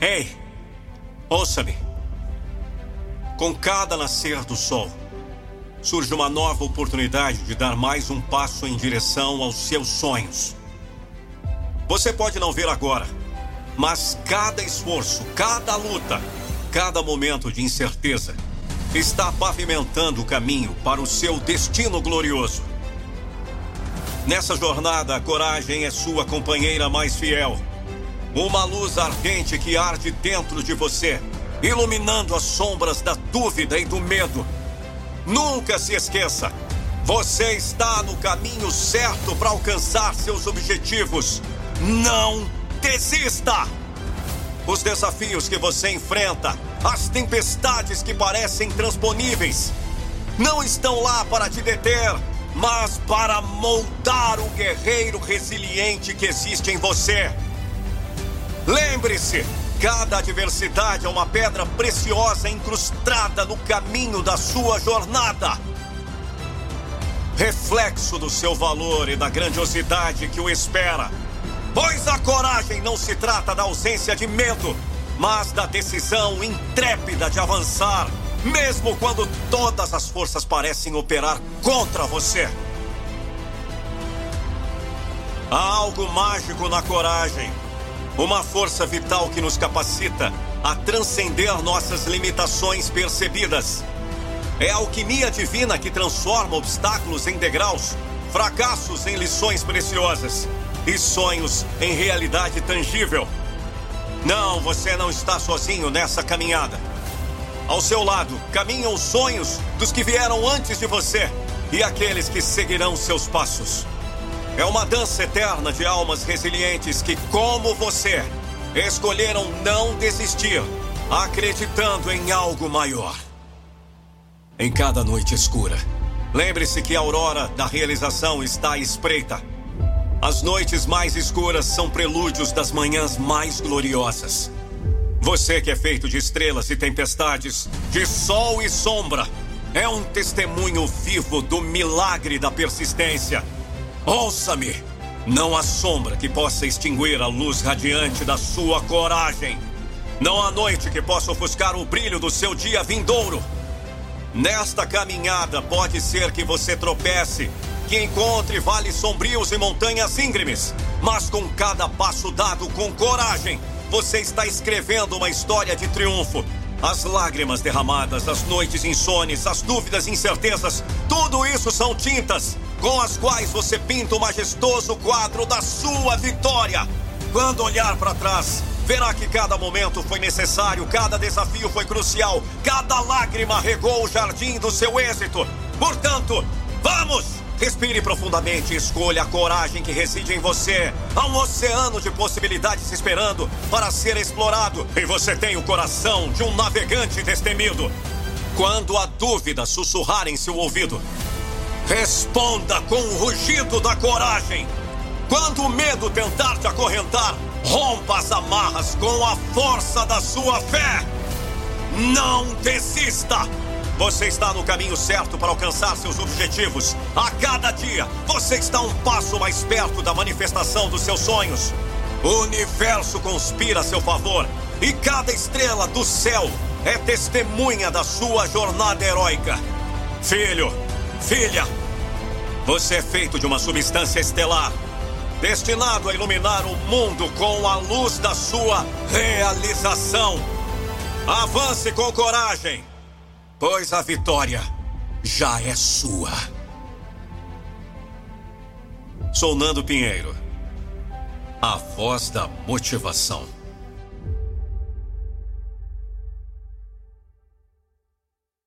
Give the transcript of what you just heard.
Ei, ouça-me. Com cada nascer do sol, surge uma nova oportunidade de dar mais um passo em direção aos seus sonhos. Você pode não ver agora, mas cada esforço, cada luta, cada momento de incerteza está pavimentando o caminho para o seu destino glorioso. Nessa jornada, a coragem é sua companheira mais fiel. Uma luz ardente que arde dentro de você, iluminando as sombras da dúvida e do medo. Nunca se esqueça: você está no caminho certo para alcançar seus objetivos. Não desista! Os desafios que você enfrenta, as tempestades que parecem intransponíveis, não estão lá para te deter, mas para moldar o guerreiro resiliente que existe em você. Lembre-se, cada adversidade é uma pedra preciosa incrustada no caminho da sua jornada. Reflexo do seu valor e da grandiosidade que o espera. Pois a coragem não se trata da ausência de medo, mas da decisão intrépida de avançar, mesmo quando todas as forças parecem operar contra você. Há algo mágico na coragem, uma força vital que nos capacita a transcender nossas limitações percebidas. É a alquimia divina que transforma obstáculos em degraus, fracassos em lições preciosas e sonhos em realidade tangível. Não, você não está sozinho nessa caminhada. Ao seu lado caminham os sonhos dos que vieram antes de você e aqueles que seguirão seus passos. É uma dança eterna de almas resilientes que, como você, escolheram não desistir, acreditando em algo maior. Em cada noite escura, lembre-se que a aurora da realização está à espreita. As noites mais escuras são prelúdios das manhãs mais gloriosas. Você que é feito de estrelas e tempestades, de sol e sombra, é um testemunho vivo do milagre da persistência. Ouça-me! Não há sombra que possa extinguir a luz radiante da sua coragem. Não há noite que possa ofuscar o brilho do seu dia vindouro. Nesta caminhada, pode ser que você tropece que encontre vales sombrios e montanhas íngremes. Mas com cada passo dado com coragem, você está escrevendo uma história de triunfo. As lágrimas derramadas, as noites insones, as dúvidas e incertezas, tudo isso são tintas com as quais você pinta o majestoso quadro da sua vitória. Quando olhar para trás, verá que cada momento foi necessário, cada desafio foi crucial, cada lágrima regou o jardim do seu êxito. Portanto, vamos! Respire profundamente e escolha a coragem que reside em você. Há um oceano de possibilidades esperando para ser explorado. E você tem o coração de um navegante destemido. Quando a dúvida sussurrar em seu ouvido, responda com o rugido da coragem. Quando o medo tentar te acorrentar, rompa as amarras com a força da sua fé. Não desista! Você está no caminho certo para alcançar seus objetivos. A cada dia, você está um passo mais perto da manifestação dos seus sonhos. O universo conspira a seu favor e cada estrela do céu é testemunha da sua jornada heróica. Filho, filha, você é feito de uma substância estelar, destinado a iluminar o mundo com a luz da sua realização. Avance com coragem pois a vitória já é sua. Sou Nando Pinheiro, a voz da motivação.